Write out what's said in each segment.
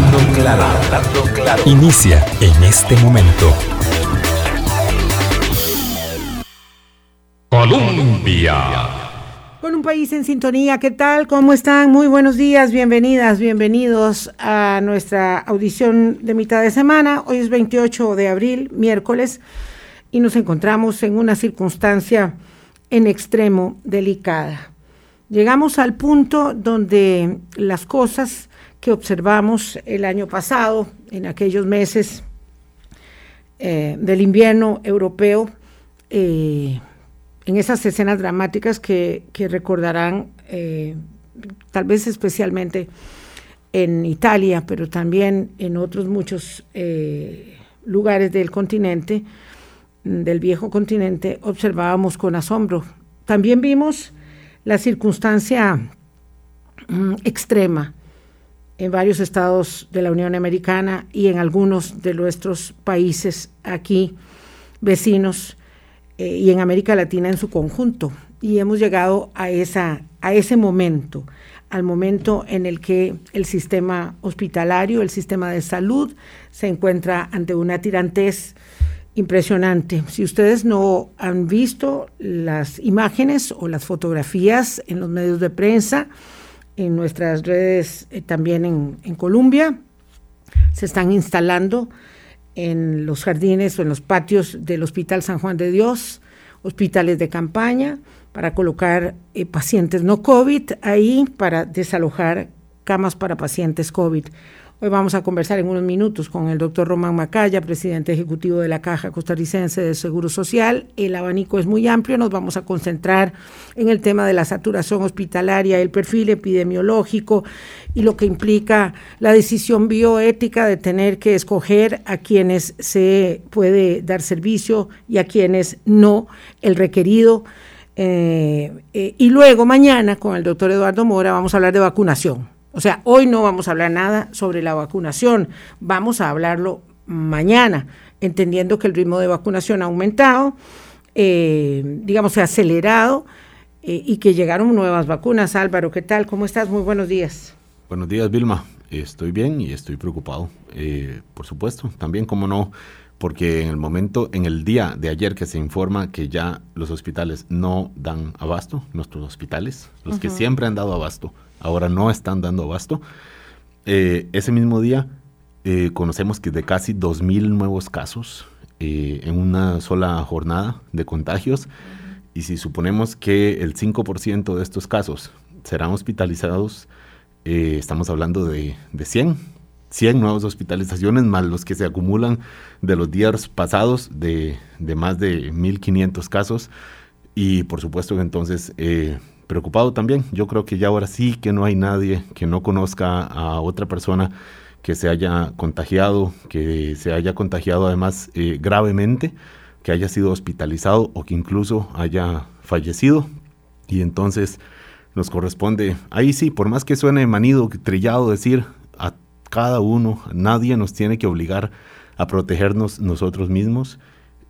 Hablando claro, hablando claro. Inicia en este momento. Colombia. Con un país en sintonía, ¿qué tal? ¿Cómo están? Muy buenos días, bienvenidas, bienvenidos a nuestra audición de mitad de semana. Hoy es 28 de abril, miércoles, y nos encontramos en una circunstancia en extremo delicada. Llegamos al punto donde las cosas que observamos el año pasado, en aquellos meses eh, del invierno europeo, eh, en esas escenas dramáticas que, recordarán eh, tal vez especialmente en Italia, pero también en otros muchos lugares del continente, del viejo continente, observábamos con asombro. También vimos la circunstancia mm, extrema en varios estados de la Unión Americana y en algunos de nuestros países aquí vecinos eh, y en América Latina en su conjunto. Y hemos llegado a, esa, a ese momento, al momento en el que el sistema hospitalario, el sistema de salud, se encuentra ante una tirantez impresionante. Si ustedes no han visto las imágenes o las fotografías en los medios de prensa, en nuestras redes eh, también en, Colombia, se están instalando en los jardines o en los patios del Hospital San Juan de Dios, hospitales de campaña, para colocar eh, pacientes no COVID ahí, para desalojar camas para pacientes COVID. Hoy vamos a conversar en unos minutos con el doctor Román Macaya, presidente ejecutivo de la Caja Costarricense de Seguro Social. El abanico es muy amplio, nos vamos a concentrar en el tema de la saturación hospitalaria, el perfil epidemiológico y lo que implica la decisión bioética de tener que escoger a quienes se puede dar servicio y a quienes no, el requerido. Eh, eh, y luego mañana con el doctor Eduardo Mora vamos a hablar de vacunación o sea, hoy no vamos a hablar nada sobre la vacunación, vamos a hablarlo mañana, entendiendo que el ritmo de vacunación ha aumentado, eh, digamos, se ha acelerado eh, y que llegaron nuevas vacunas. Álvaro, ¿qué tal? ¿Cómo estás? Muy buenos días. Buenos días, Vilma. Estoy bien y estoy preocupado. Eh, por supuesto, también, como no, porque en el momento, en el día de ayer que se informa que ya los hospitales no dan abasto, nuestros hospitales, los que siempre han dado abasto, ahora no están dando abasto. Eh, ese mismo día eh, conocemos que de casi 2.000 nuevos casos eh, en una sola jornada de contagios, y si suponemos que el 5% de estos casos serán hospitalizados, estamos hablando de, de 100, 100 nuevas hospitalizaciones más los que se acumulan de los días pasados de, de más de 1.500 casos. Y por supuesto que entonces preocupado también. Yo creo que ya ahora sí que no hay nadie que no conozca a otra persona que se haya contagiado, que se haya contagiado además eh, gravemente, que haya sido hospitalizado o que incluso haya fallecido. Y entonces nos corresponde, ahí sí, por más que suene manido, trillado decir a cada uno, nadie nos tiene que obligar a protegernos nosotros mismos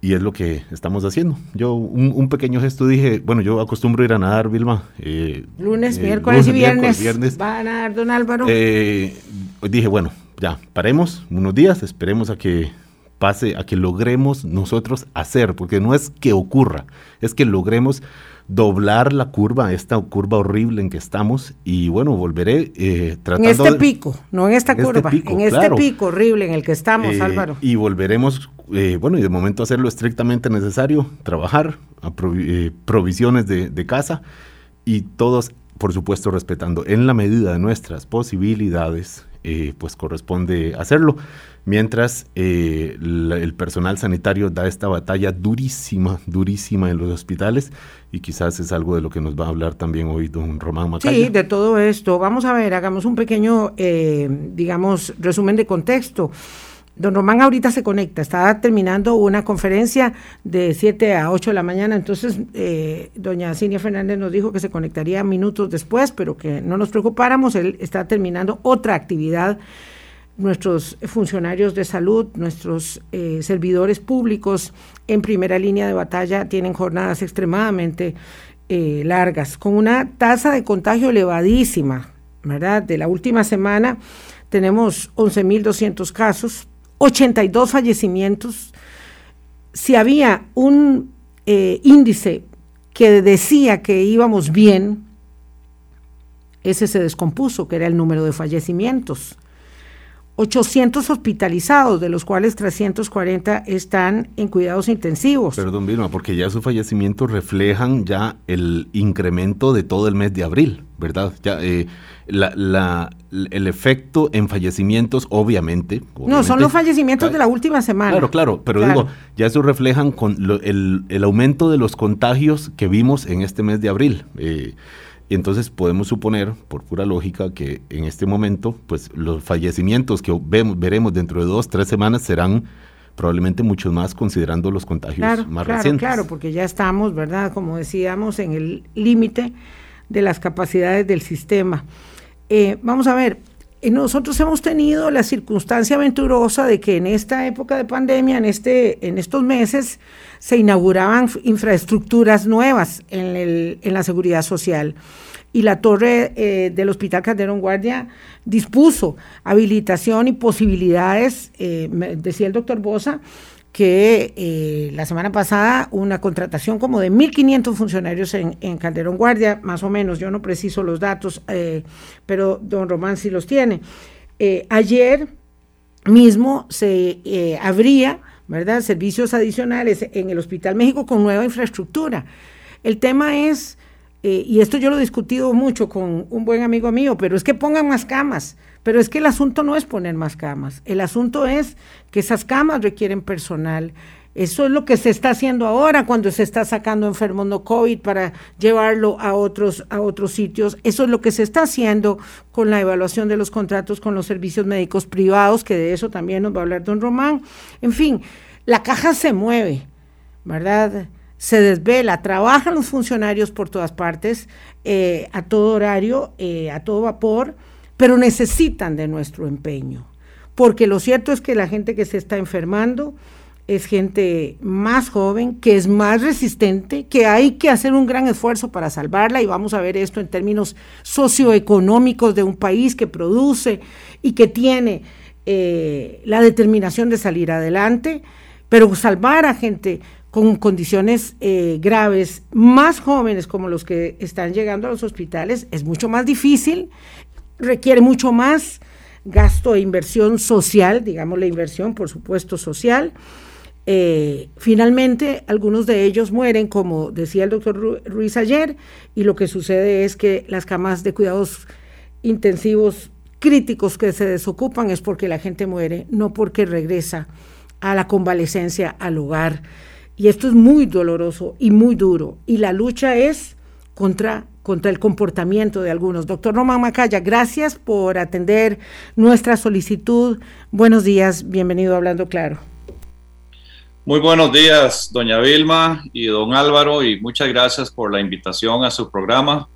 y es lo que estamos haciendo. Yo un, pequeño gesto dije, bueno, yo acostumbro ir a nadar, Vilma. Eh, lunes, eh, miércoles y viernes, Va a nadar, don Álvaro. Eh, dije, bueno, ya, paremos unos días, esperemos a que pase, a que logremos nosotros hacer, porque no es que ocurra, es que logremos doblar la curva, esta curva horrible en que estamos, y bueno, volveré eh, tratando... En este pico, no en esta este curva, en este pico horrible en el que estamos, eh, Álvaro. Y volveremos, eh, bueno, y de momento hacer lo estrictamente necesario, trabajar, a provisiones de, de casa, y todos, por supuesto, respetando en la medida de nuestras posibilidades, pues corresponde hacerlo mientras eh, el personal sanitario da esta batalla durísima, durísima en los hospitales y quizás es algo de lo que nos va a hablar también hoy don Román Macaya. Sí, de todo esto. Vamos a ver, hagamos un pequeño, eh, digamos, resumen de contexto. Don Román ahorita se conecta, está terminando una conferencia de 7 a 8 de la mañana, entonces eh, doña Cinia Fernández nos dijo que se conectaría minutos después, pero que no nos preocupáramos, él está terminando otra actividad nuestros funcionarios de salud, nuestros eh, servidores públicos en primera línea de batalla tienen jornadas extremadamente eh, largas, con una tasa de contagio elevadísima, ¿verdad? De la última semana tenemos 11.200 casos, 82 fallecimientos. Si había un eh, índice que decía que íbamos bien, ese se descompuso, que era el número de fallecimientos. 800 hospitalizados, de los cuales 340 están en cuidados intensivos. Perdón, Vilma, porque ya esos fallecimientos reflejan ya el incremento de todo el mes de abril, ¿verdad? Ya eh, la, el efecto en fallecimientos, obviamente, No, son los fallecimientos de la última semana. Claro, claro, pero digo, ya eso reflejan con el, el, aumento de los contagios que vimos en este mes de abril. Eh, y entonces podemos suponer, por pura lógica, que en este momento, pues los fallecimientos que vemos, veremos dentro de dos, tres semanas serán probablemente muchos más considerando los contagios más claro, recientes. Claro, porque ya estamos, ¿verdad? Como decíamos, en el límite de las capacidades del sistema. Eh, vamos a ver, eh, nosotros hemos tenido la circunstancia aventurosa de que en esta época de pandemia, en, este, en estos meses, se inauguraban infraestructuras nuevas en, el, en la seguridad social. Y la torre eh, del Hospital Calderón Guardia dispuso habilitación y posibilidades, eh, decía el doctor Bosa, que eh, la semana pasada una contratación como de 1.500 funcionarios en, en, Calderón Guardia, más o menos, yo no preciso los datos, pero don Román sí los tiene. ayer mismo se abría ¿verdad? Servicios adicionales en el Hospital México con nueva infraestructura. El tema es, eh, y esto yo lo he discutido mucho con un buen amigo mío, pero es que pongan más camas. Pero es que el asunto no es poner más camas, el asunto es que esas camas requieren personal, eso es lo que se está haciendo ahora cuando se está sacando enfermos no COVID para llevarlo a otros, a otros sitios. Eso es lo que se está haciendo con la evaluación de los contratos con los servicios médicos privados, que de eso también nos va a hablar don Román. En fin, la caja se mueve, ¿verdad? Se desvela, trabajan los funcionarios por todas partes, eh, a todo horario, eh, a todo vapor, pero necesitan de nuestro empeño. Porque lo cierto es que la gente que se está enfermando, es gente más joven, que es más resistente, que hay que hacer un gran esfuerzo para salvarla y vamos a ver esto en términos socioeconómicos de un país que produce y que tiene eh, la determinación de salir adelante, pero salvar a gente con condiciones eh, graves, más jóvenes como los que están llegando a los hospitales, es mucho más difícil, requiere mucho más gasto e inversión social, digamos la inversión, por supuesto, social, eh, finalmente, algunos de ellos mueren, como decía el doctor Ruiz ayer, y lo que sucede es que las camas de cuidados intensivos críticos que se desocupan es porque la gente muere, no porque regresa a la convalecencia al hogar. Y esto es muy doloroso y muy duro. Y la lucha es contra, contra el comportamiento de algunos. Doctor Román Macaya, gracias por atender nuestra solicitud. Buenos días, bienvenido a Hablando Claro. Muy buenos días, doña Vilma y don Álvaro, y muchas gracias por la invitación a su programa.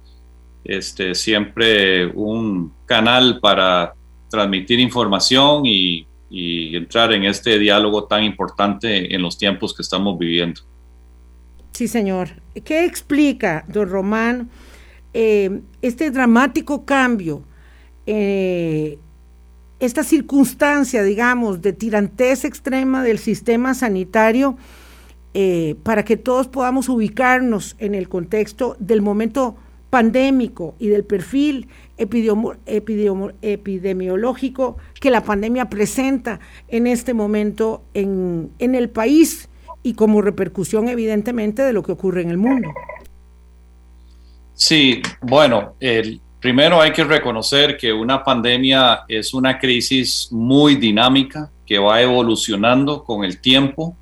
Este, siempre un canal para transmitir información y, entrar en este diálogo tan importante en los tiempos que estamos viviendo. Sí, señor. ¿Qué explica, don Román, eh, este dramático cambio eh, esta circunstancia, digamos, de tirantez extrema del sistema sanitario eh, para que todos podamos ubicarnos en el contexto del momento pandémico y del perfil epidemiológico que la pandemia presenta en este momento en, en el país y como repercusión evidentemente de lo que ocurre en el mundo. Sí, bueno, el, Primero hay que reconocer que una pandemia es una crisis muy dinámica que va evolucionando con el tiempo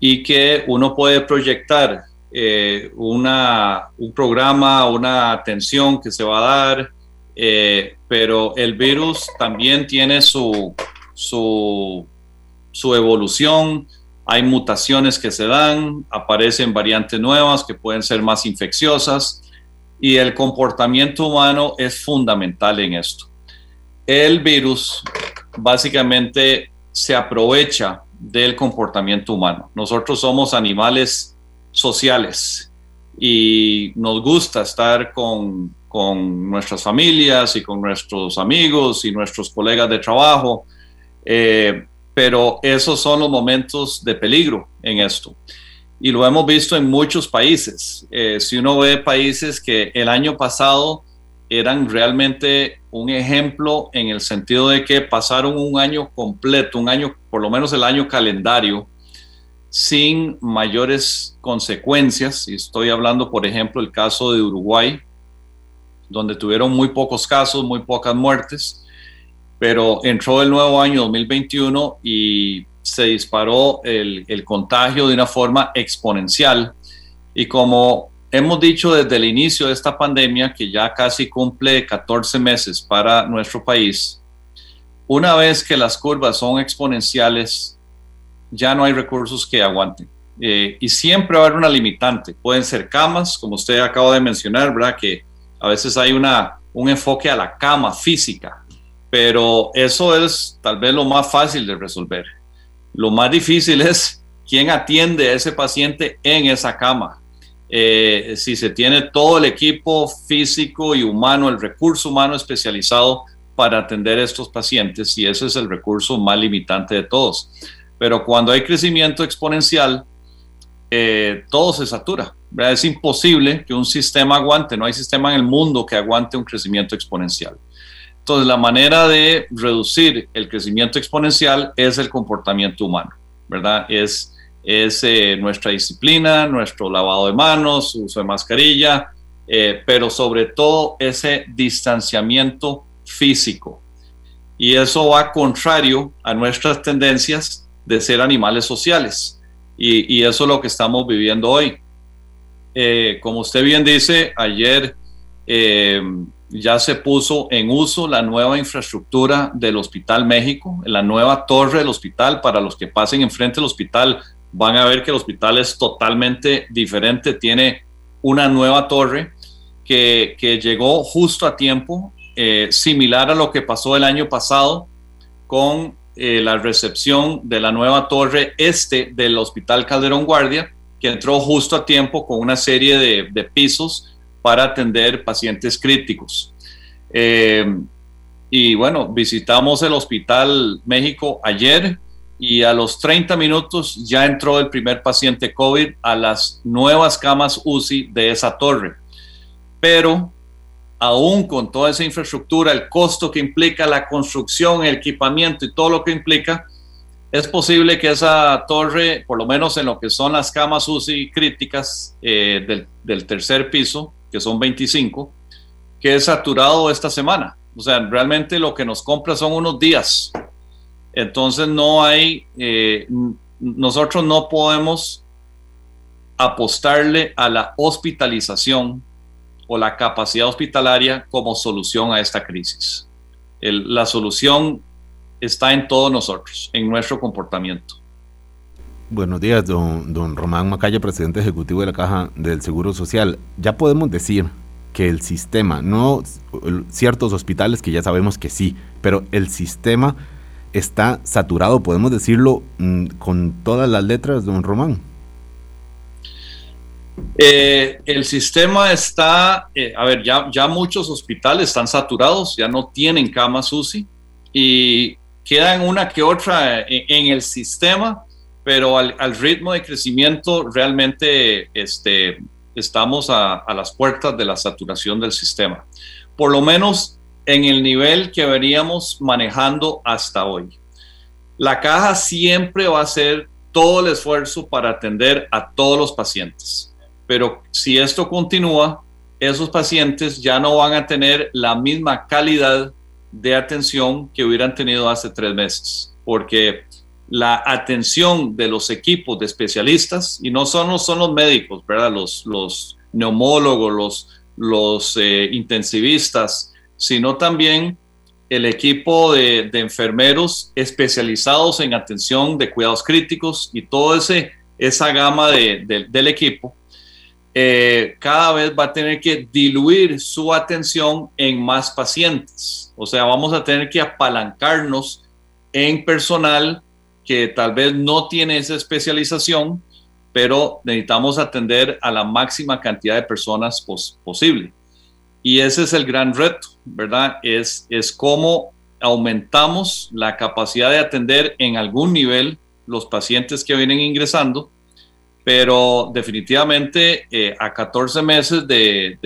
y que uno puede proyectar eh, una, un programa, una atención que se va a dar, eh, pero el virus también tiene su, su, su evolución, hay mutaciones que se dan, aparecen variantes nuevas que pueden ser más infecciosas y el comportamiento humano es fundamental en esto. El virus básicamente se aprovecha del comportamiento humano. Nosotros somos animales sociales y nos gusta estar con con nuestras familias y con nuestros amigos y nuestros colegas de trabajo, eh, pero esos son los momentos de peligro en esto. Y lo hemos visto en muchos países. Eh, si uno ve países que el año pasado eran realmente un ejemplo en el sentido de que pasaron un año completo, un año, por lo menos el año calendario, sin mayores consecuencias. Y estoy hablando, por ejemplo, el caso de Uruguay, donde tuvieron muy pocos casos, muy pocas muertes, pero entró el nuevo año 2021 y se disparó el, contagio de una forma exponencial. Y como hemos dicho desde el inicio de esta pandemia, que ya casi cumple 14 meses para nuestro país, una vez que las curvas son exponenciales, ya no hay recursos que aguanten. Eh, y siempre va a haber una limitante. Pueden ser camas, como usted acaba de mencionar, ¿verdad? Que a veces hay una, un enfoque a la cama física, pero eso es tal vez lo más fácil de resolver. Lo más difícil es quién atiende a ese paciente en esa cama. Eh, si se tiene todo el equipo físico y humano, el recurso humano especializado para atender a estos pacientes, y ese es el recurso más limitante de todos. Pero cuando hay crecimiento exponencial, eh, todo se satura. Es imposible que un sistema aguante, no hay sistema en el mundo que aguante un crecimiento exponencial. Entonces, la manera de reducir el crecimiento exponencial es el comportamiento humano, ¿verdad? Es, eh, nuestra disciplina, nuestro lavado de manos, uso de mascarilla, eh, pero sobre todo ese distanciamiento físico. Y eso va contrario a nuestras tendencias de ser animales sociales. Y, eso es lo que estamos viviendo hoy. Eh, como usted bien dice, ayer ya se puso en uso la nueva infraestructura del Hospital México, la nueva torre del hospital. Para los que pasen enfrente del hospital, van a ver que el hospital es totalmente diferente, tiene una nueva torre que, llegó justo a tiempo, eh, similar a lo que pasó el año pasado con eh, la recepción de la nueva torre este del Hospital Calderón Guardia, que entró justo a tiempo con una serie de, pisos para atender pacientes críticos. Eh, y bueno, visitamos el Hospital México ayer y a los 30 minutos ya entró el primer paciente COVID a las nuevas camas UCI de esa torre. Pero aún con toda esa infraestructura, el costo que implica la construcción, el equipamiento y todo lo que implica, es posible que esa torre, por lo menos en lo que son las camas UCI críticas eh, del, tercer piso, que son 25, quede saturado esta semana. O sea, realmente lo que nos compra son unos días. Entonces no hay, eh, nosotros no podemos apostarle a la hospitalización o la capacidad hospitalaria como solución a esta crisis. la solución está en todos nosotros, en nuestro comportamiento. Buenos días, don, don Román Macaya, presidente ejecutivo de la Caja del Seguro Social. Ya podemos decir que el sistema, no ciertos hospitales que ya sabemos que sí, pero el sistema está saturado, podemos decirlo mm, con todas las letras, don Román. Eh, el sistema está, eh, a ver, ya, ya muchos hospitales están saturados, ya no tienen camas UCI y quedan una que otra en, el sistema, pero al, ritmo de crecimiento realmente este, estamos a, a, las puertas de la saturación del sistema, por lo menos en el nivel que veníamos manejando hasta hoy. La caja siempre va a hacer todo el esfuerzo para atender a todos los pacientes pero si esto continúa, esos pacientes ya no van a tener la misma calidad de atención que hubieran tenido hace tres meses, porque la atención de los equipos de especialistas, y no solo son los médicos, ¿verdad? Los, los neumólogos, los, los eh, intensivistas, sino también el equipo de, enfermeros especializados en atención de cuidados críticos y toda esa gama del equipo eh, cada vez va a tener que diluir su atención en más pacientes. O sea, vamos a tener que apalancarnos en personal que tal vez no tiene esa especialización, pero necesitamos atender a la máxima cantidad de personas posible. Y ese es el gran reto, ¿verdad? Es, es cómo aumentamos la capacidad de atender en algún nivel los pacientes que vienen ingresando, pero definitivamente eh, a 14 meses de,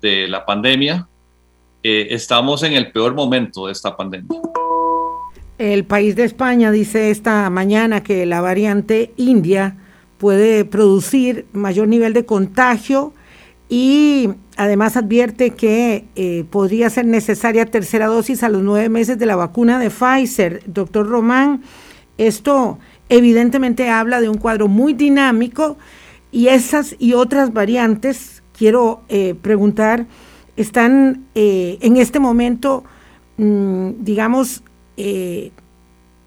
de, la pandemia, eh, estamos en el peor momento de esta pandemia. El país de España dice esta mañana que la variante India puede producir mayor nivel de contagio y además advierte que eh, podría ser necesaria tercera dosis a los nueve meses de la vacuna de Pfizer. Doctor Román, esto evidentemente habla de un cuadro muy dinámico y esas y otras variantes, quiero eh, preguntar, están eh, en este momento, mm, digamos,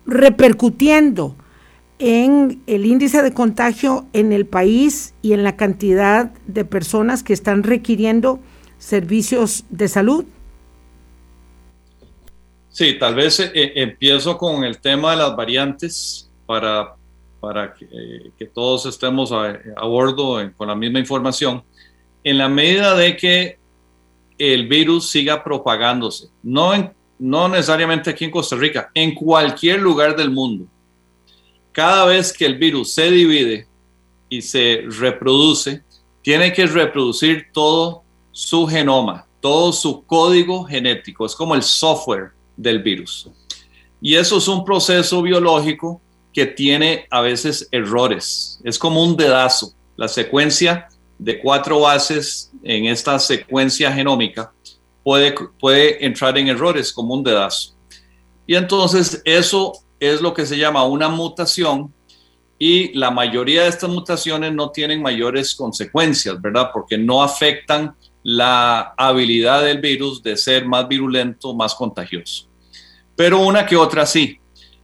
repercutiendo en el índice de contagio en el país y en la cantidad de personas que están requiriendo servicios de salud? Sí, tal vez eh, eh, empiezo con el tema de las variantes para, para que, eh, todos estemos a, bordo con la misma información. En la medida de que el virus siga propagándose, no, no necesariamente aquí en Costa Rica, en cualquier lugar del mundo, cada vez que el virus se divide y se reproduce, tiene que reproducir todo su genoma, todo su código genético. Es como el software del virus. Y eso es un proceso biológico que tiene a veces errores. Es como un dedazo. La secuencia de cuatro bases en esta secuencia genómica puede, puede entrar en errores como un dedazo. Y entonces eso es lo que se llama una mutación y la mayoría de estas mutaciones no tienen mayores consecuencias, ¿verdad? Porque no afectan la habilidad del virus de ser más virulento, más contagioso. Pero una que otra sí.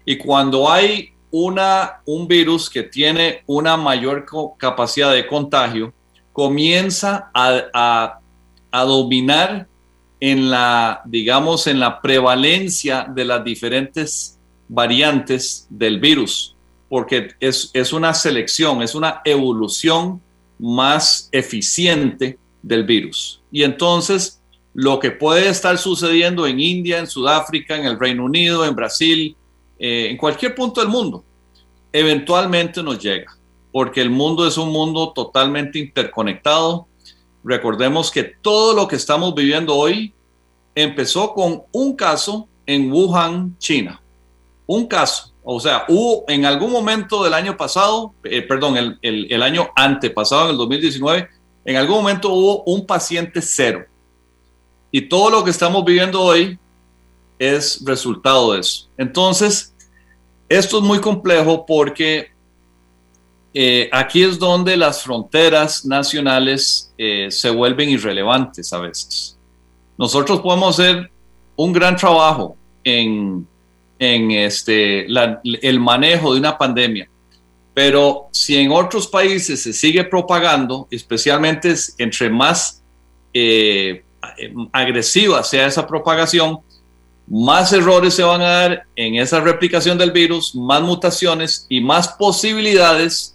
Y cuando hay una, un virus que tiene una mayor capacidad de contagio, comienza a, a dominar en la, digamos, en la prevalencia de las diferentes variantes del virus, porque es, es una selección, es una evolución más eficiente del virus. Y entonces, lo que puede estar sucediendo en India, en Sudáfrica, en el Reino Unido, en Brasil, eh, en cualquier punto del mundo, eventualmente nos llega, porque el mundo es un mundo totalmente interconectado. Recordemos que todo lo que estamos viviendo hoy empezó con un caso en Wuhan, China un caso, o sea, hubo en algún momento del año pasado, eh, perdón, el, el, el, año antepasado, en el 2019, en algún momento hubo un paciente cero. Y todo lo que estamos viviendo hoy es resultado de eso. Entonces, esto es muy complejo porque eh, aquí es donde las fronteras nacionales eh, se vuelven irrelevantes a veces. Nosotros podemos hacer un gran trabajo en en este, el manejo de una pandemia. Pero si en otros países se sigue propagando, especialmente entre más eh, agresiva sea esa propagación, más errores se van a dar en esa replicación del virus, más mutaciones y más posibilidades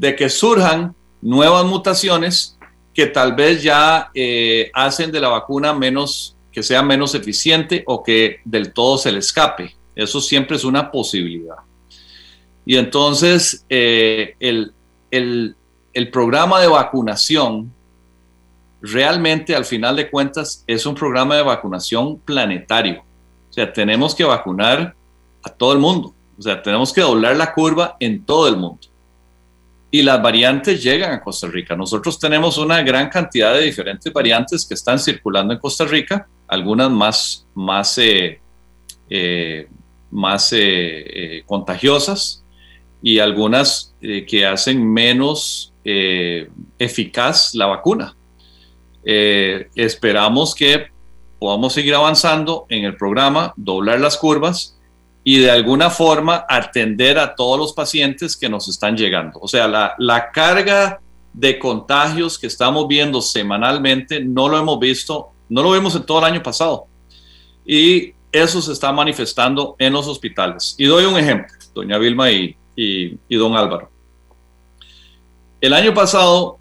de que surjan nuevas mutaciones que tal vez ya eh, hacen de la vacuna menos, que sea menos eficiente o que del todo se le escape. Eso siempre es una posibilidad. Y entonces eh, el, programa de vacunación realmente al final de cuentas es un programa de vacunación planetario. O sea, tenemos que vacunar a todo el mundo. O sea, tenemos que doblar la curva en todo el mundo. Y las variantes llegan a Costa Rica. Nosotros tenemos una gran cantidad de diferentes variantes que están circulando en Costa Rica, algunas más, más eh, eh, más eh, contagiosas y algunas que hacen menos eficaz la vacuna. esperamos que podamos seguir avanzando en el programa, doblar las curvas y de alguna forma atender a todos los pacientes que nos están llegando. O sea, la, la carga de contagios que estamos viendo semanalmente no lo hemos visto, no lo vimos en todo el año pasado. Y eso se está manifestando en los hospitales. Y doy un ejemplo, doña Vilma y, y, don Álvaro. El año pasado,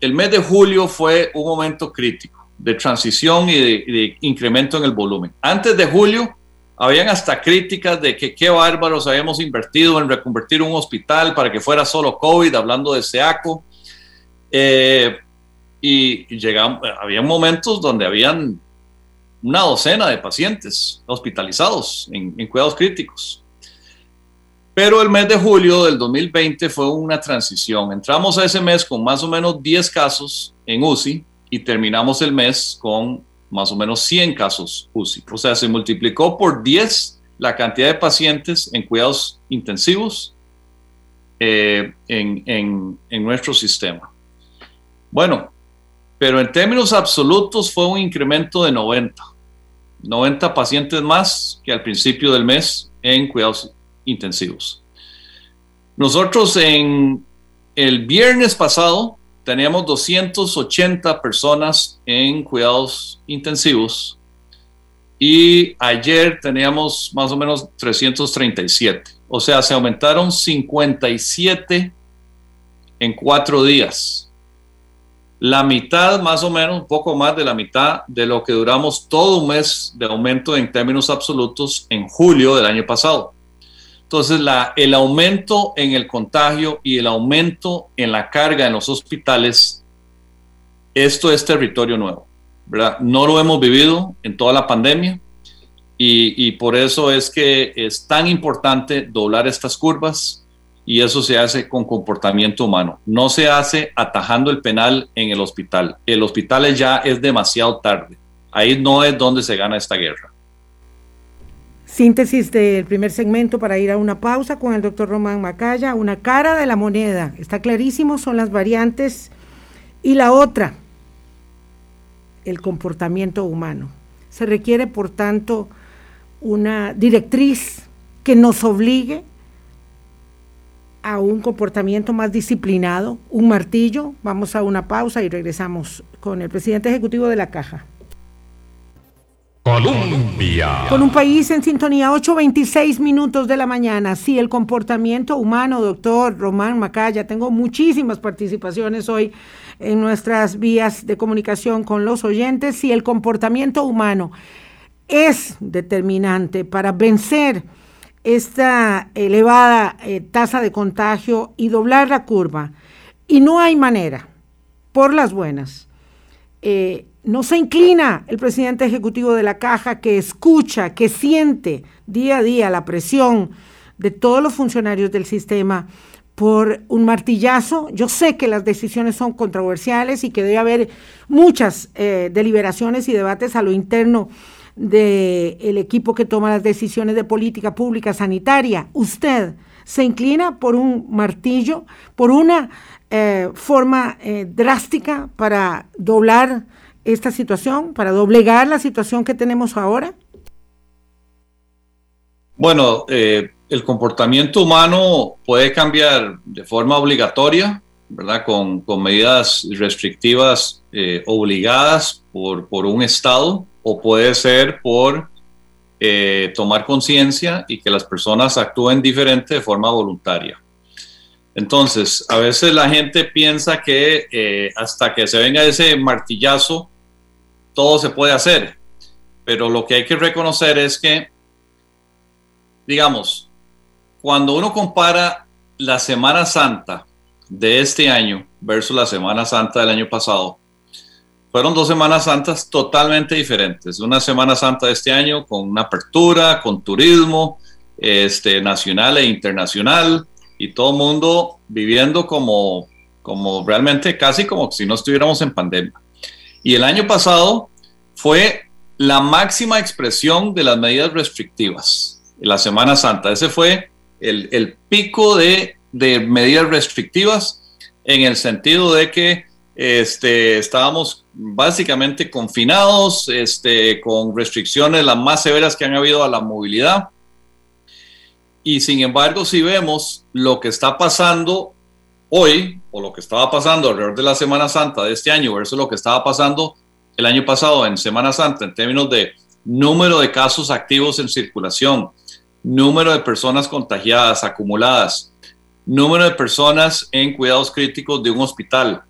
el mes de julio fue un momento crítico. de transición y de, incremento en el volumen. Antes de julio, habían hasta críticas de que qué bárbaros habíamos invertido en reconvertir un hospital para que fuera solo COVID, hablando de SEACO. Eh, y llegamos, había momentos donde habían una docena de pacientes hospitalizados en, en cuidados críticos. Pero el mes de julio del 2020 fue una transición. Entramos a ese mes con más o menos 10 casos en UCI y terminamos el mes con más o menos 100 casos UCI. O sea, se multiplicó por 10 la cantidad de pacientes en cuidados intensivos eh, en, en, en nuestro sistema. Bueno, pero en términos absolutos fue un incremento de 90. 90 pacientes más que al principio del mes en cuidados intensivos. Nosotros en el viernes pasado teníamos 280 personas en cuidados intensivos y ayer teníamos más o menos 337. O sea, se aumentaron 57 en cuatro días. La mitad, más o menos, un poco más de la mitad de lo que duramos todo un mes de aumento en términos absolutos en julio del año pasado. Entonces, la, el aumento en el contagio y el aumento en la carga en los hospitales, esto es territorio nuevo, ¿verdad? No lo hemos vivido en toda la pandemia y, y por eso es que es tan importante doblar estas curvas y eso se hace con comportamiento humano. No se hace atajando el penal en el hospital. El hospital ya es demasiado tarde. Ahí no es donde se gana esta guerra. Síntesis del primer segmento para ir a una pausa con el doctor Román Macaya. Una cara de la moneda, está clarísimo, son las variantes. Y la otra, el comportamiento humano. Se requiere, por tanto, una directriz que nos obligue a un comportamiento más disciplinado, un martillo. Vamos a una pausa y regresamos con el presidente ejecutivo de la Caja. Colombia. Con un país en sintonía, 8.26 minutos de la mañana. Sí, el comportamiento humano, doctor Román Macaya. Tengo muchísimas participaciones hoy en nuestras vías de comunicación con los oyentes. Sí, el comportamiento humano es determinante para vencer esta elevada eh, tasa de contagio y doblar la curva. Y no hay manera, por las buenas. Eh, no se inclina el presidente ejecutivo de la caja que escucha, que siente día a día la presión de todos los funcionarios del sistema por un martillazo. Yo sé que las decisiones son controversiales y que debe haber muchas eh, deliberaciones y debates a lo interno del equipo que toma las decisiones de política pública sanitaria. Usted se inclina por un martillo, por una eh, forma eh, drástica para doblar esta situación, para doblegar la situación que tenemos ahora? Bueno, eh, el comportamiento humano puede cambiar de forma obligatoria, ¿verdad? Con, con medidas restrictivas eh, obligadas por, por, un Estado o puede ser por eh, tomar conciencia y que las personas actúen diferente de forma voluntaria. Entonces, a veces la gente piensa que hasta que se venga ese martillazo, todo se puede hacer, pero lo que hay que reconocer es que, digamos, cuando uno compara la Semana Santa de este año versus la Semana Santa del año pasado, fueron dos Semanas Santas totalmente diferentes. Una Semana Santa de este año con una apertura, con turismo este, nacional e internacional y todo el mundo viviendo como, como realmente casi como si no estuviéramos en pandemia. Y el año pasado fue la máxima expresión de las medidas restrictivas, la Semana Santa. Ese fue el, pico de, medidas restrictivas en el sentido de que este, estábamos básicamente confinados, este, con restricciones las más severas que han habido a la movilidad. Y sin embargo, si vemos lo que está pasando hoy, o lo que estaba pasando alrededor de la Semana Santa de este año versus lo que estaba pasando el año pasado en Semana Santa en términos de número de casos activos en circulación, número de personas contagiadas acumuladas, número de personas en cuidados críticos de un hospital.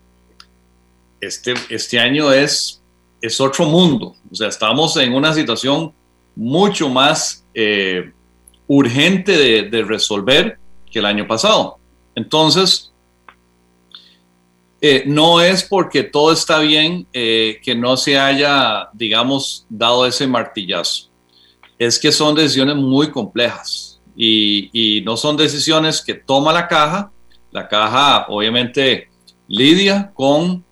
Este, este año es es otro mundo. O sea, estamos en una situación mucho más eh, urgente de, resolver que el año pasado. Entonces, eh, no es porque todo está bien eh, que no se haya, digamos, dado ese martillazo. Es que son decisiones muy complejas y, no son decisiones que toma la caja. La caja obviamente lidia con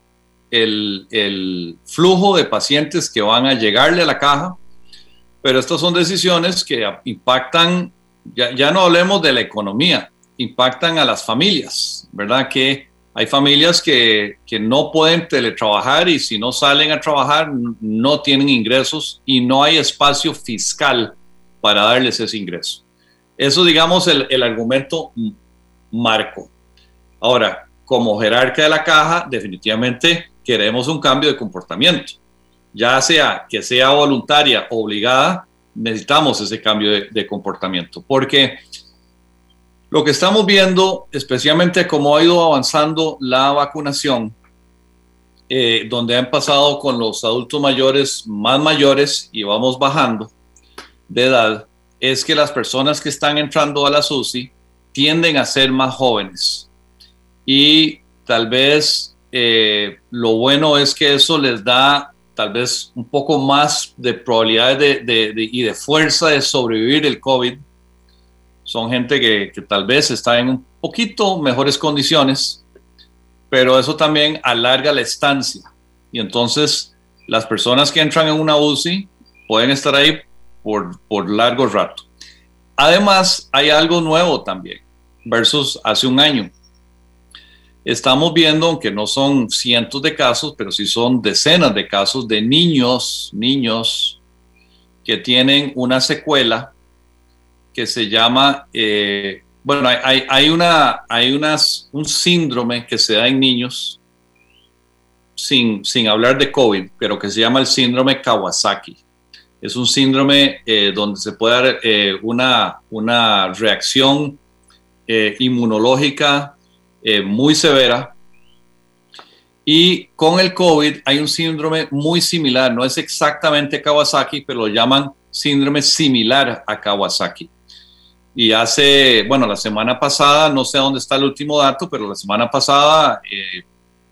el, flujo de pacientes que van a llegarle a la caja, pero estas son decisiones que impactan, ya, no hablemos de la economía, impactan a las familias, ¿verdad? Que hay familias que, que, no pueden teletrabajar y si no salen a trabajar no tienen ingresos y no hay espacio fiscal para darles ese ingreso. Eso, digamos, el, el argumento marco. Ahora, como jerarca de la caja, definitivamente queremos un cambio de comportamiento. Ya sea que sea voluntaria obligada, necesitamos ese cambio de, comportamiento. Porque lo que estamos viendo, especialmente como ha ido avanzando la vacunación, eh, donde han pasado con los adultos mayores más mayores y vamos bajando de edad, es que las personas que están entrando a la SUSI tienden a ser más jóvenes. Y tal vez eh, lo bueno es que eso les da tal vez un poco más de probabilidades de, y de fuerza de sobrevivir el COVID. Son gente que, tal vez está en un poquito mejores condiciones, pero eso también alarga la estancia. Y entonces las personas que entran en una UCI pueden estar ahí por, por largo rato. Además, hay algo nuevo también versus hace un año estamos viendo, aunque no son cientos de casos, pero sí son decenas de casos de niños, niños que tienen una secuela que se llama, eh, bueno, hay, hay, una, hay unas, un síndrome que se da en niños, sin, sin hablar de COVID, pero que se llama el síndrome Kawasaki. Es un síndrome eh, donde se puede dar eh, una, una reacción inmunológica muy severa. Y con el COVID hay un síndrome muy similar, no es exactamente Kawasaki, pero lo llaman síndrome similar a Kawasaki. Y hace, bueno, la semana pasada, no sé dónde está el último dato, pero la semana pasada eh,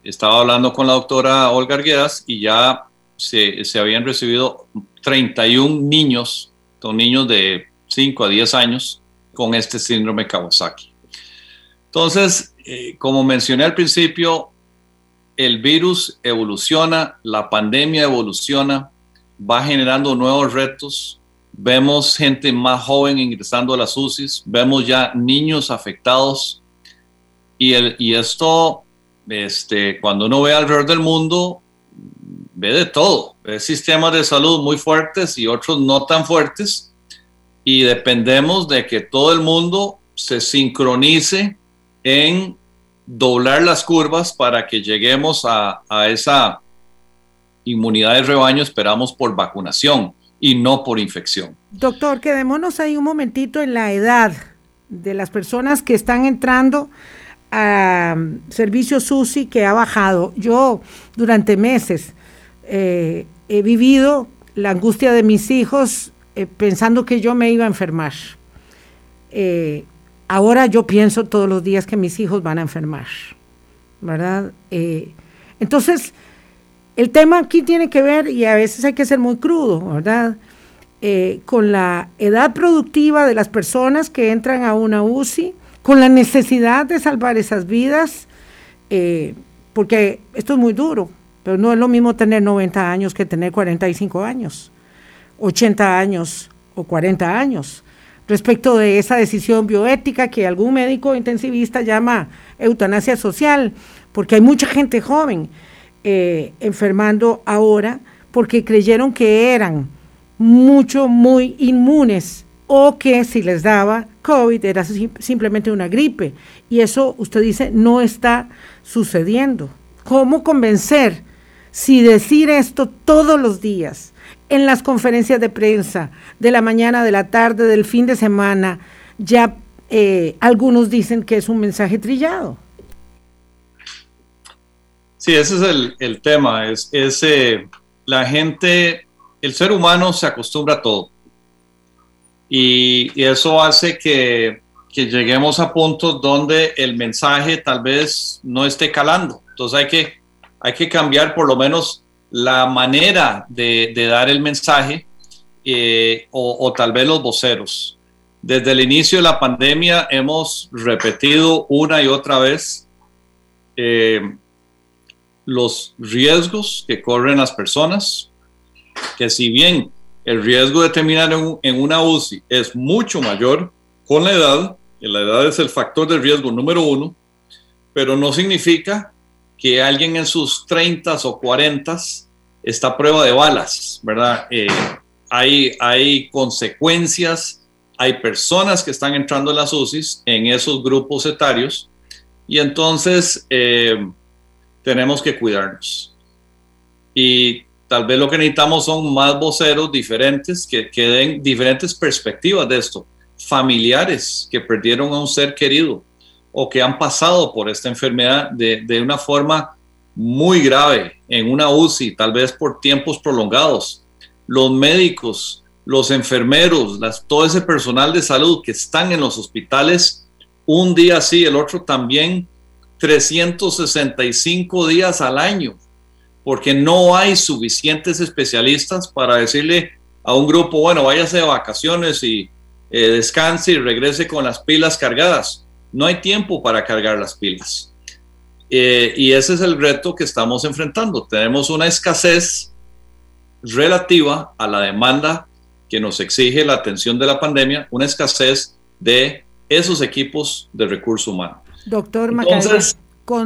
estaba hablando con la doctora Olga Arguedas y ya se, se habían recibido 31 niños, son niños de 5 a 10 años, con este síndrome Kawasaki. Entonces, eh, como mencioné al principio, el virus evoluciona, la pandemia evoluciona, va generando nuevos retos. Vemos gente más joven ingresando a las UCIs, vemos ya niños afectados y, el, y esto, este, cuando uno ve alrededor del mundo, ve de todo. Ve sistemas de salud muy fuertes y otros no tan fuertes y dependemos de que todo el mundo se sincronice en doblar las curvas para que lleguemos a, esa inmunidad de rebaño, esperamos por vacunación y no por infección. Doctor, quedémonos ahí un momentito en la edad de las personas que están entrando a servicio SUSI que ha bajado. Yo durante meses eh, he vivido la angustia de mis hijos eh, pensando que yo me iba a enfermar. Eh, Ahora yo pienso todos los días que mis hijos van a enfermar, ¿verdad? Entonces, el tema aquí tiene que ver, y a veces hay que ser muy crudo, ¿verdad? Eh, con la edad productiva de las personas que entran a una UCI, con la necesidad de salvar esas vidas, eh, porque esto es muy duro, pero no es lo mismo tener 90 años que tener 45 años, 80 años o 40 años respecto de esa decisión bioética que algún médico intensivista llama eutanasia social, porque hay mucha gente joven eh, enfermando ahora porque creyeron que eran mucho, muy inmunes o que si les daba COVID era simplemente una gripe. Y eso, usted dice, no está sucediendo. ¿Cómo convencer si decir esto todos los días en las conferencias de prensa de la mañana, de la tarde, del fin de semana, ya eh, algunos dicen que es un mensaje trillado. Sí, ese es el, tema. Es, la gente, el ser humano se acostumbra a todo. Y, y eso hace que, que, lleguemos a puntos donde el mensaje tal vez no esté calando. Entonces hay que, hay que cambiar por lo menos la manera de, de dar el mensaje eh, o, o, tal vez los voceros. Desde el inicio de la pandemia hemos repetido una y otra vez eh, los riesgos que corren las personas, que si bien el riesgo de terminar en, en, una UCI es mucho mayor con la edad, y la edad es el factor de riesgo número uno, pero no significa que alguien en sus 30 o 40 está a prueba de balas, ¿verdad? Eh, hay, hay consecuencias, hay personas que están entrando en las UCIs en esos grupos etarios y entonces eh, tenemos que cuidarnos. Y tal vez lo que necesitamos son más voceros diferentes que, que den diferentes perspectivas de esto. Familiares que perdieron a un ser querido o que han pasado por esta enfermedad de, de una forma muy grave en una UCI, tal vez por tiempos prolongados. Los médicos, los enfermeros, las, todo ese personal de salud que están en los hospitales, un día sí, el otro también, 365 días al año, porque no hay suficientes especialistas para decirle a un grupo, bueno, váyase de vacaciones y eh, descanse y regrese con las pilas cargadas. No hay tiempo para cargar las pilas. Eh, y ese es el reto que estamos enfrentando. Tenemos una escasez relativa a la demanda que nos exige la atención de la pandemia, una escasez de esos equipos de recurso humano. Doctor Entonces,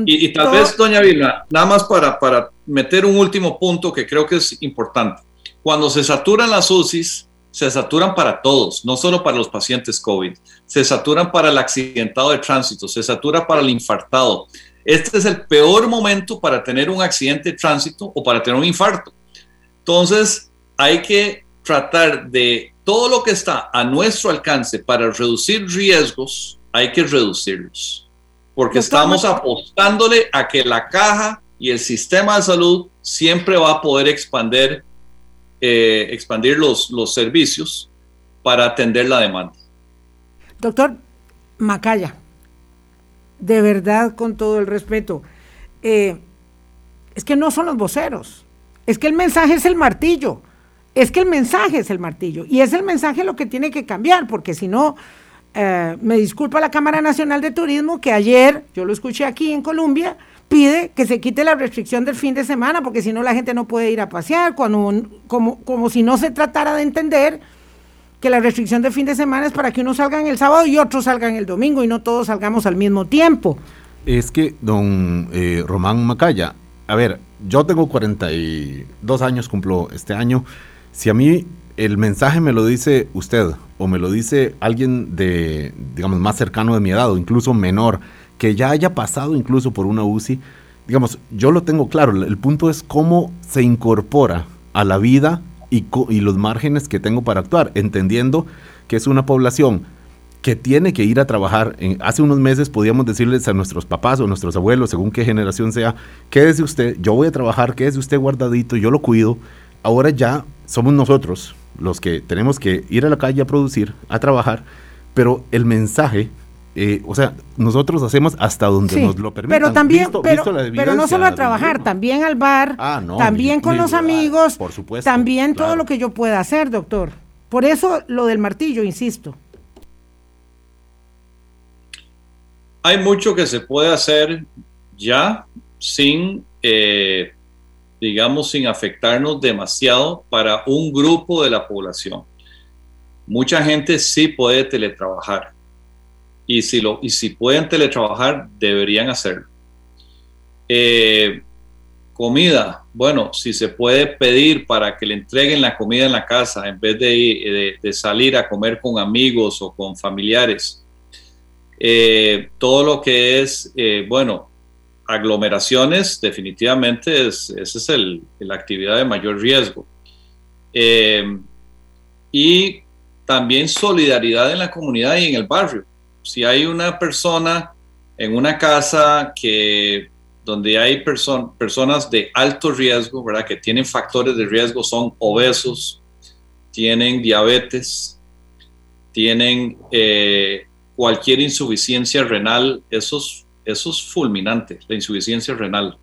y, y, tal vez, doña Vilma, nada más para, para meter un último punto que creo que es importante. Cuando se saturan las UCIs, se saturan para todos, no solo para los pacientes COVID, se saturan para el accidentado de tránsito, se satura para el infartado. Este es el peor momento para tener un accidente de tránsito o para tener un infarto. Entonces, hay que tratar de todo lo que está a nuestro alcance para reducir riesgos, hay que reducirlos. Porque estamos apostándole a que la caja y el sistema de salud siempre va a poder expandir, eh, expandir los, los servicios para atender la demanda. Doctor Macaya, de verdad, con todo el respeto, eh, es que no son los voceros, es que el mensaje es el martillo, es que el mensaje es el martillo, y es el mensaje lo que tiene que cambiar, porque si no, me disculpa la Cámara Nacional de Turismo, que ayer, yo lo escuché aquí en Colombia, pide que se quite la restricción del fin de semana, porque si no la gente no puede ir a pasear, cuando, como, como si no se tratara de entender que la restricción de fin de semana es para que uno salga en el sábado y otros salgan el domingo y no todos salgamos al mismo tiempo. Es que, don eh, Román Macaya, a ver, yo tengo 42 años, cumplo este año. Si a mí el mensaje me lo dice usted o me lo dice alguien de, digamos, más cercano de mi edad o incluso menor, que ya haya pasado incluso por una UCI, digamos, yo lo tengo claro. El punto es cómo se incorpora a la vida y, y, los márgenes que tengo para actuar, entendiendo que es una población que tiene que ir a trabajar. Hace unos meses podíamos decirles a nuestros papás o nuestros abuelos, según qué generación sea, quédese usted, yo voy a trabajar, quédese usted guardadito, yo lo cuido. Ahora ya somos nosotros los que tenemos que ir a la calle a producir, a trabajar, pero el mensaje eh, o sea, nosotros hacemos hasta donde sí, nos lo permitan. Pero también, visto, pero, visto pero, no solo a trabajar, también al bar, ah, no, también con los amigos, por supuesto, también claro. todo lo que yo pueda hacer, doctor. Por eso lo del martillo, insisto. Hay mucho que se puede hacer ya sin, eh, digamos, sin afectarnos demasiado para un grupo de la población. Mucha gente sí puede teletrabajar y si, lo, y si pueden teletrabajar, deberían hacerlo. Eh, comida, bueno, si se puede pedir para que le entreguen la comida en la casa en vez de, salir a comer con amigos o con familiares. Eh, todo lo que es, eh, bueno, aglomeraciones, definitivamente es, esa es el, la actividad de mayor riesgo. Eh, y también solidaridad en la comunidad y en el barrio si hay una persona en una casa que donde hay personas de alto riesgo, ¿verdad? Que tienen factores de riesgo, son obesos, tienen diabetes, tienen eh, cualquier insuficiencia renal, eso es, fulminante, la insuficiencia renal.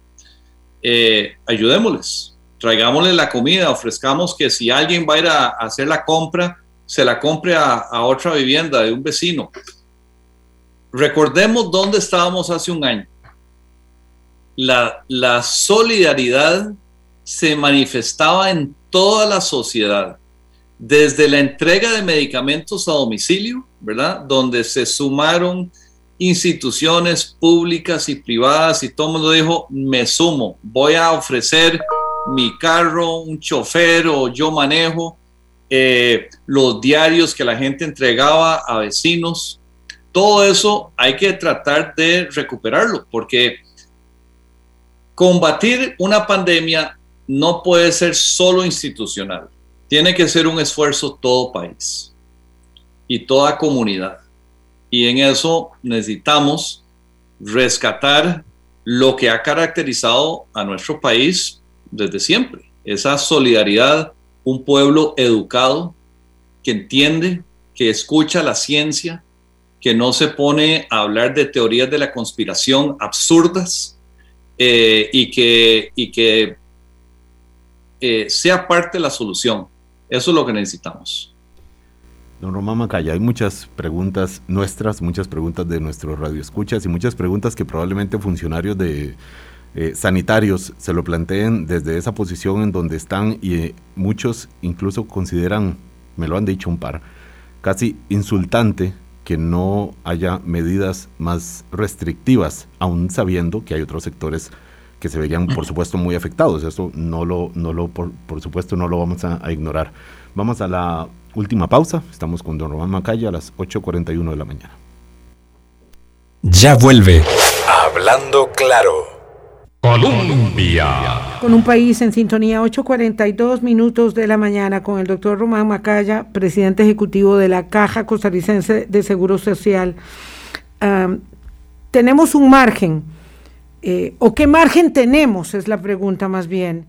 Eh, ayudémosles, traigámosles la comida, ofrezcamos que si alguien va a ir a, hacer la compra, se la compre a, a otra vivienda de un vecino. Recordemos dónde estábamos hace un año la, solidaridad se manifestaba en toda la sociedad, desde la entrega de medicamentos a domicilio, ¿verdad? Donde se sumaron instituciones públicas y privadas y todo el mundo dijo, me sumo, voy a ofrecer mi carro, un chofer o yo manejo, eh, los diarios que la gente entregaba a vecinos, todo eso hay que tratar de recuperarlo porque combatir una pandemia no puede ser solo institucional, tiene que ser un esfuerzo todo país y toda comunidad. Y en eso necesitamos rescatar lo que ha caracterizado a nuestro país desde siempre, esa solidaridad, un pueblo educado que entiende, que escucha la ciencia, que no se pone a hablar de teorías de la conspiración absurdas, eh, y que, y que eh, sea parte de la solución. Eso es lo que necesitamos. Don Román Macaya, hay muchas preguntas nuestras, muchas preguntas de nuestros radioescuchas y muchas preguntas que probablemente funcionarios de eh, sanitarios se lo planteen desde esa posición en donde están y muchos incluso consideran, me lo han dicho un par, casi insultante que no haya medidas más restrictivas, aún sabiendo que hay otros sectores que se verían, por supuesto, muy afectados. Eso no lo, no lo por, supuesto, no lo vamos a, ignorar. Vamos a la última pausa. Estamos con don Román Macaya a las 8.41 de la mañana. Ya vuelve. Hablando claro. Colombia. Con un país en sintonía, 8.42 minutos de la mañana, con el doctor Román Macaya, presidente ejecutivo de la Caja Costarricense de Seguro Social. tenemos un margen, eh, o qué margen tenemos, es la pregunta más bien,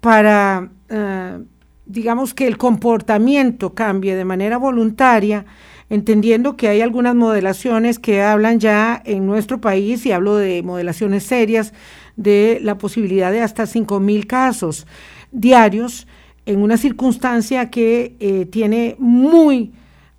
para, ah, digamos, que el comportamiento cambie de manera voluntaria entendiendo que hay algunas modelaciones que hablan ya en nuestro país, y hablo de modelaciones serias, de la posibilidad de hasta 5.000 casos diarios en una circunstancia que eh, tiene muy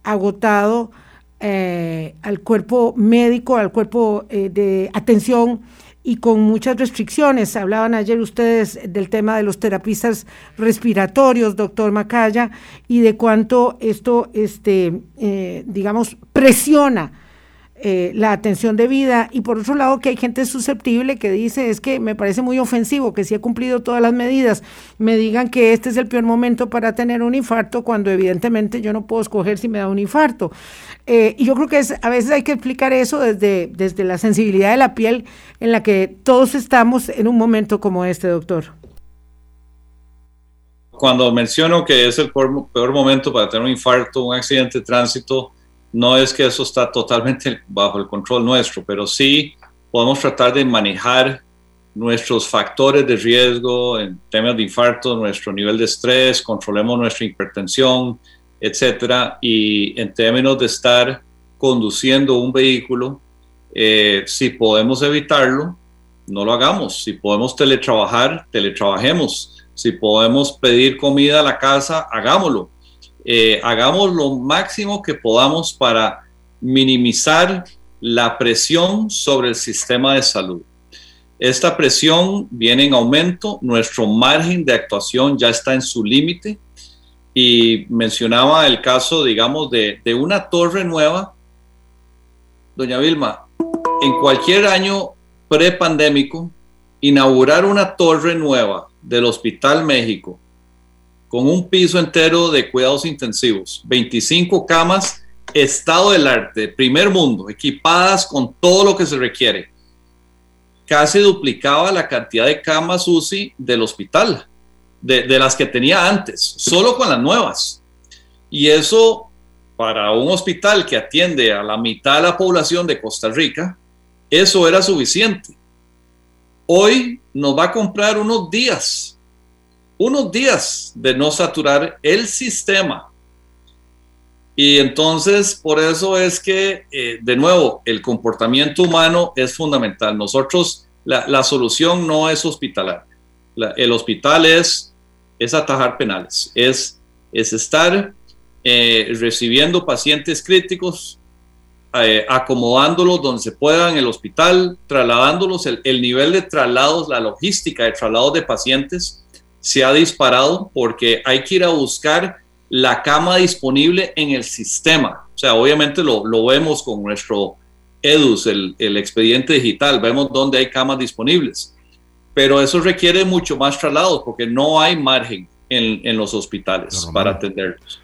agotado eh, al cuerpo médico, al cuerpo eh, de atención y con muchas restricciones. Hablaban ayer ustedes del tema de los terapistas respiratorios, doctor Macaya, y de cuánto esto, este, digamos, presiona eh, la atención de vida y por otro lado que hay gente susceptible que dice es que me parece muy ofensivo que si he cumplido todas las medidas me digan que este es el peor momento para tener un infarto cuando evidentemente yo no puedo escoger si me da un infarto. Eh, y yo creo que es, a veces hay que explicar eso desde, desde la sensibilidad de la piel en la que todos estamos en un momento como este, doctor. Cuando menciono que es el peor momento para tener un infarto, un accidente de tránsito, no es que eso está totalmente bajo el control nuestro, pero sí podemos tratar de manejar nuestros factores de riesgo en temas de infarto, nuestro nivel de estrés, controlemos nuestra hipertensión, etcétera. Y en términos de estar conduciendo un vehículo, eh, si podemos evitarlo, no lo hagamos. Si podemos teletrabajar, teletrabajemos. Si podemos pedir comida a la casa, hagámoslo. Eh, hagamos lo máximo que podamos para minimizar la presión sobre el sistema de salud. Esta presión viene en aumento, nuestro margen de actuación ya está en su límite y mencionaba el caso, digamos, de, de una torre nueva. Doña Vilma, en cualquier año prepandémico, inaugurar una torre nueva del Hospital México con un piso entero de cuidados intensivos, 25 camas, estado del arte, primer mundo, equipadas con todo lo que se requiere. Casi duplicaba la cantidad de camas UCI del hospital, de, de las que tenía antes, solo con las nuevas. Y eso, para un hospital que atiende a la mitad de la población de Costa Rica, eso era suficiente. hoy nos va a comprar unos días, unos días de no saturar el sistema. Y entonces, por eso es que, eh, de nuevo, el comportamiento humano es fundamental. Nosotros, la, solución no es hospitalar. el hospital es, es atajar penales, es, es estar eh, recibiendo pacientes críticos, eh, acomodándolos donde se pueda en el hospital, trasladándolos, el, el, nivel de traslados, la logística de traslados de pacientes se ha disparado porque hay que ir a buscar la cama disponible en el sistema. O sea, obviamente lo, lo vemos con nuestro EDUS, el, el, expediente digital, vemos dónde hay camas disponibles, pero eso requiere mucho más traslados porque no hay margen en, en los hospitales para atenderlos.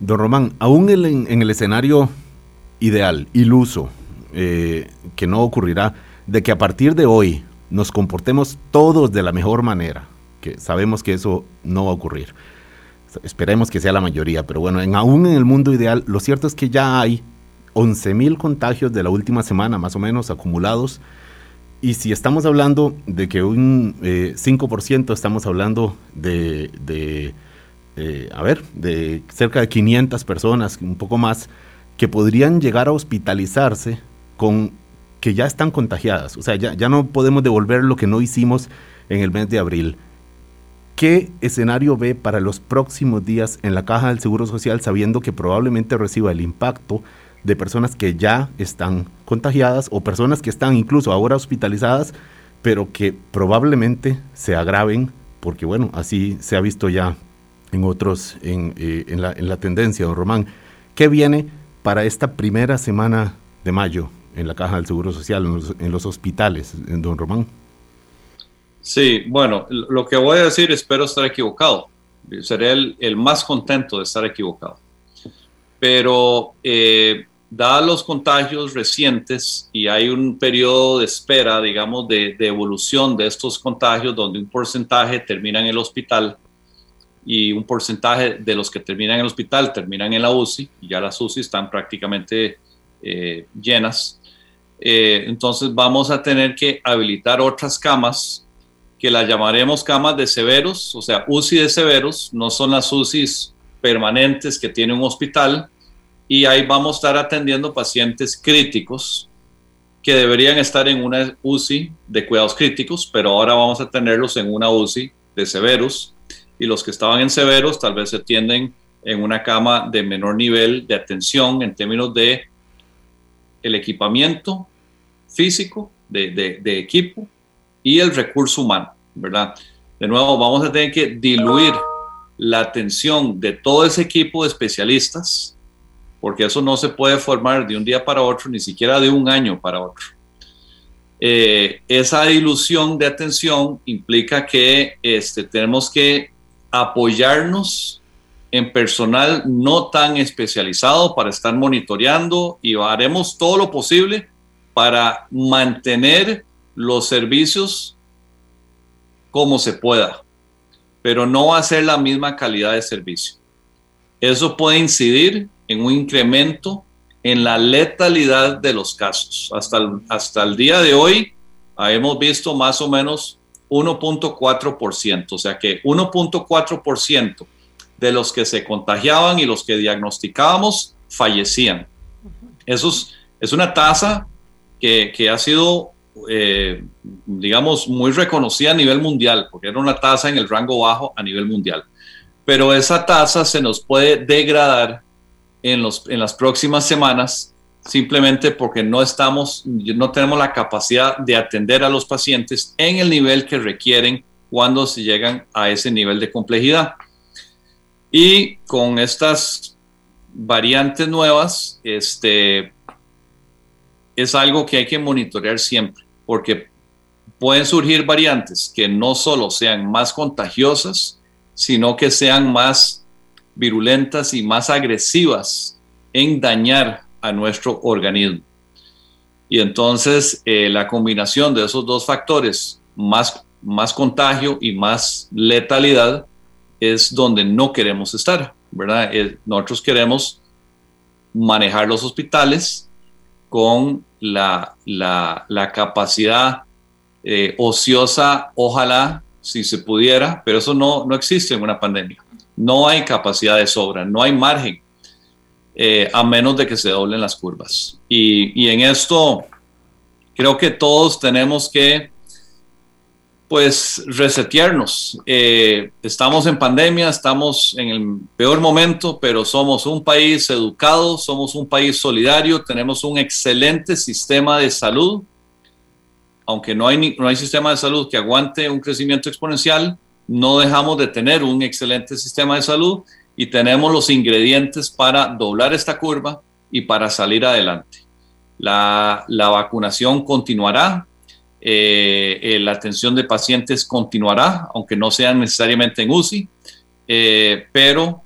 Don Román, aún en, en el escenario ideal, iluso, eh, que no ocurrirá, de que a partir de hoy nos comportemos todos de la mejor manera, sabemos que eso no va a ocurrir. Esperemos que sea la mayoría, pero bueno, en, aún en el mundo ideal, lo cierto es que ya hay 11 mil contagios de la última semana, más o menos, acumulados. Y si estamos hablando de que un 5%, eh, estamos hablando de, de eh, a ver, de cerca de 500 personas, un poco más, que podrían llegar a hospitalizarse con que ya están contagiadas. O sea, ya, ya no podemos devolver lo que no hicimos en el mes de abril. ¿Qué escenario ve para los próximos días en la caja del Seguro Social sabiendo que probablemente reciba el impacto de personas que ya están contagiadas o personas que están incluso ahora hospitalizadas, pero que probablemente se agraven, porque bueno, así se ha visto ya en otros, en, eh, la, en la tendencia, don Román. ¿Qué viene para esta primera semana de mayo en la Caja del Seguro Social, en los, hospitales, don Román? Sí, bueno, lo que voy a decir espero estar equivocado. Seré el, más contento de estar equivocado. Pero eh, dados los contagios recientes y hay un periodo de espera, digamos, de, evolución de estos contagios donde un porcentaje termina en el hospital, y un porcentaje de los que terminan en el hospital terminan en la UCI, y ya las UCI están prácticamente eh, llenas. Eh, entonces vamos a tener que habilitar otras camas que las llamaremos camas de severos, o sea, UCI de severos, no son las UCIs permanentes que tiene un hospital, y ahí vamos a estar atendiendo pacientes críticos que deberían estar en una UCI de cuidados críticos, pero ahora vamos a tenerlos en una UCI de severos y los que estaban en severos tal vez se atienden en una cama de menor nivel de atención en términos de el equipamiento físico, de, de, equipo y el recurso humano, ¿verdad? De nuevo, vamos a tener que diluir la atención de todo ese equipo de especialistas, porque eso no se puede formar de un día para otro, ni siquiera de un año para otro. Eh, esa dilución de atención implica que este, tenemos que apoyarnos en personal no tan especializado para estar monitoreando y haremos todo lo posible para mantener los servicios como se pueda, pero no va a ser la misma calidad de servicio. Eso puede incidir en un incremento en la letalidad de los casos. Hasta el, hasta el día de hoy hemos visto más o menos 1.4%, o sea que 1.4% de los que se contagiaban y los que diagnosticábamos fallecían. Eso es, una tasa que, ha sido, eh, digamos, muy reconocida a nivel mundial, porque era una tasa en el rango bajo a nivel mundial. Pero esa tasa se nos puede degradar en, los, en las próximas semanas simplemente porque no estamos, no tenemos la capacidad de atender a los pacientes en el nivel que requieren cuando se llegan a ese nivel de complejidad. Y con estas variantes nuevas, este, es algo que hay que monitorear siempre, porque pueden surgir variantes que no solo sean más contagiosas, sino que sean más virulentas y más agresivas en dañar a nuestro organismo. Y entonces eh, la combinación de esos dos factores, más, más contagio y más letalidad, es donde no queremos estar, ¿verdad? Eh, nosotros queremos manejar los hospitales con la, la, capacidad eh, ociosa, ojalá, si se pudiera, pero eso no, no existe en una pandemia. No hay capacidad de sobra, no hay margen, eh, a menos de que se doblen las curvas. Y, y en esto creo que todos tenemos que pues resetearnos. Eh, estamos en pandemia, estamos en el peor momento, pero somos un país educado, somos un país solidario, tenemos un excelente sistema de salud. Aunque no hay, no hay sistema de salud que aguante un crecimiento exponencial, no dejamos de tener un excelente sistema de salud y tenemos los ingredientes para doblar esta curva y para salir adelante. La, la vacunación continuará, eh, eh, la atención de pacientes continuará, aunque no sean necesariamente en UCI, eh, pero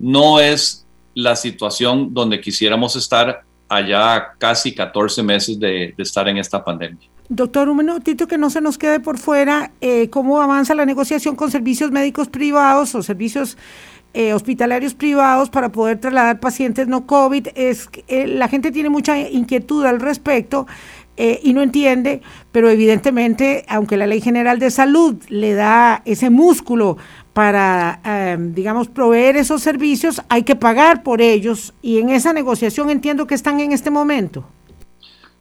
no es la situación donde quisiéramos estar allá casi 14 meses de, estar en esta pandemia. Doctor, un minutito que no se nos quede por fuera, ¿cómo avanza la negociación con servicios médicos privados o servicios hospitalarios privados para poder trasladar pacientes no COVID? Es, la gente tiene mucha inquietud al respecto eh, y no entiende, pero evidentemente, aunque la Ley General de Salud le da ese músculo para, em, digamos, proveer esos servicios, hay que pagar por ellos y en esa negociación entiendo que están en este momento.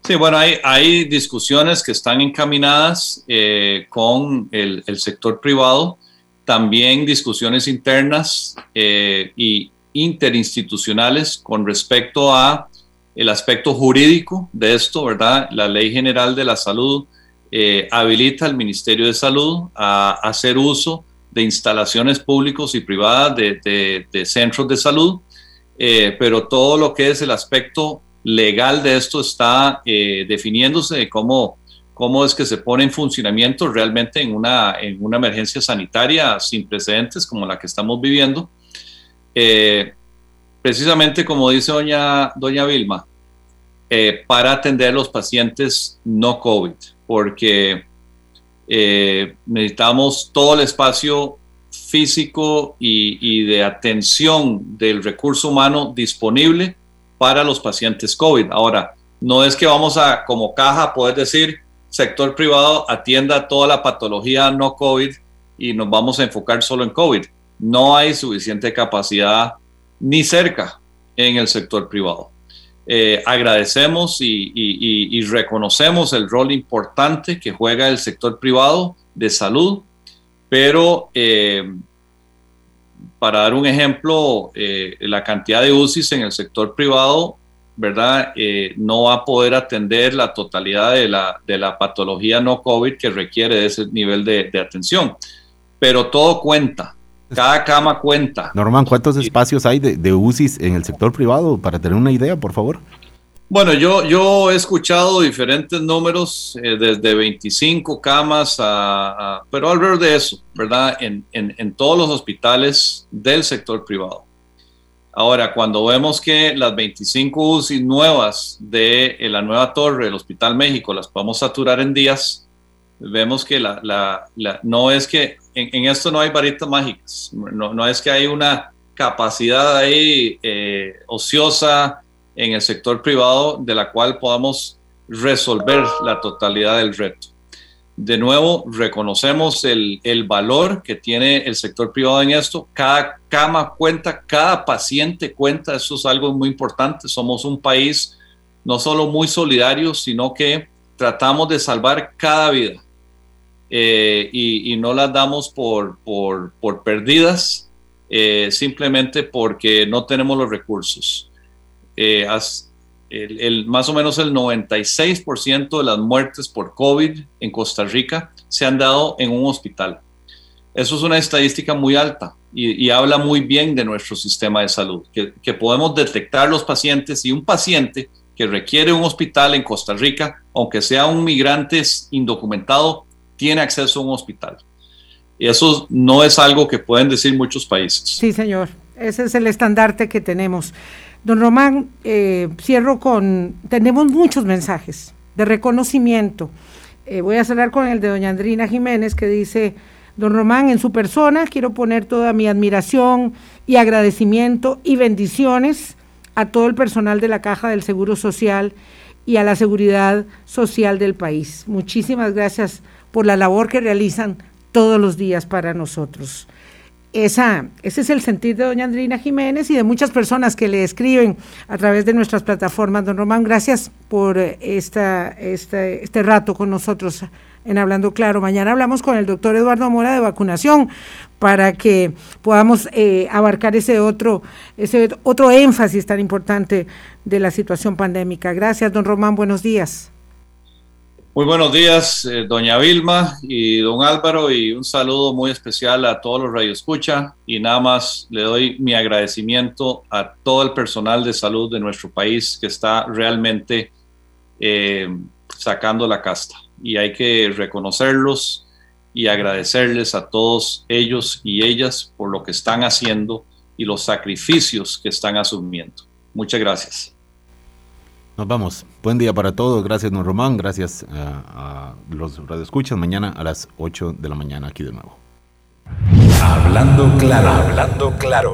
Sí, bueno, hay, discusiones que están encaminadas eh, con el, el, sector privado, también discusiones internas eh, y interinstitucionales con respecto a el aspecto jurídico de esto, ¿verdad? La Ley General de la Salud eh, habilita al Ministerio de Salud a, hacer uso de instalaciones públicos y privadas de, centros de salud, eh, pero todo lo que es el aspecto legal de esto está eh, definiéndose de cómo es que se pone en funcionamiento realmente en una, en una emergencia sanitaria sin precedentes como la que estamos viviendo. precisamente como dice doña, doña Vilma, eh, para atender los pacientes no COVID, porque eh, necesitamos todo el espacio físico y, de atención del recurso humano disponible para los pacientes COVID. Ahora, no es que vamos a, como caja, poder decir, sector privado atienda toda la patología no COVID y nos vamos a enfocar solo en COVID. No hay suficiente capacidad ni cerca en el sector privado. Eh, agradecemos y, reconocemos el rol importante que juega el sector privado de salud, pero eh, para dar un ejemplo, eh, la cantidad de UCIs en el sector privado, ¿verdad? no va a poder atender la totalidad de la, patología no COVID que requiere de ese nivel de atención. Pero todo cuenta, cada cama cuenta. Norman, ¿cuántos espacios hay de, de, UCIs en el sector privado? Para tener una idea, por favor. Bueno, yo, yo he escuchado diferentes números, eh, desde 25 camas a, pero alrededor de eso, ¿verdad? En, en, en, todos los hospitales del sector privado. Ahora, cuando vemos que las 25 UCI nuevas de la nueva torre del Hospital México las podemos saturar en días, vemos que la, la, la no es que en, esto no hay varitas mágicas, no, no, es que hay una capacidad ahí eh, ociosa en el sector privado de la cual podamos resolver la totalidad del reto. De nuevo, reconocemos el, el valor que tiene el sector privado en esto. Cada cama cuenta, cada paciente cuenta, eso es algo muy importante. Somos un país no solo muy solidario, sino que tratamos de salvar cada vida eh, y, no las damos por, por, por perdidas eh, simplemente porque no tenemos los recursos. Eh, el, más o menos el 96% de las muertes por COVID en Costa Rica se han dado en un hospital. Eso es una estadística muy alta y, habla muy bien de nuestro sistema de salud, que, que podemos detectar los pacientes y un paciente que requiere un hospital en Costa Rica, aunque sea un migrante indocumentado, tiene acceso a un hospital. Y eso no es algo que pueden decir muchos países. Sí, señor. Ese es el estandarte que tenemos. Don Román, eh, cierro con, tenemos muchos mensajes de reconocimiento. Eh, voy a cerrar con el de doña Andrina Jiménez que dice, don Román, en su persona quiero poner toda mi admiración y agradecimiento y bendiciones a todo el personal de la Caja del Seguro Social y a la seguridad social del país. Muchísimas gracias por la labor que realizan todos los días para nosotros. Esa, ese es el sentir de doña Andrina Jiménez y de muchas personas que le escriben a través de nuestras plataformas. Don Román, gracias por esta, este rato con nosotros en Hablando Claro. Mañana hablamos con el doctor Eduardo Mora de vacunación para que podamos eh, abarcar ese otro, ese otro énfasis tan importante de la situación pandémica. Gracias, don Román. Buenos días. Muy buenos días, eh, doña Vilma y don Álvaro, y un saludo muy especial a todos los radioescucha. Y nada más le doy mi agradecimiento a todo el personal de salud de nuestro país que está realmente eh, sacando la casta. Y hay que reconocerlos y agradecerles a todos ellos y ellas por lo que están haciendo y los sacrificios que están asumiendo. Muchas gracias. Nos vamos. Buen día para todos. Gracias, don Román. Gracias a, a los radioescuchas. Mañana a las 8 de la mañana aquí de nuevo. Hablando claro, hablando claro.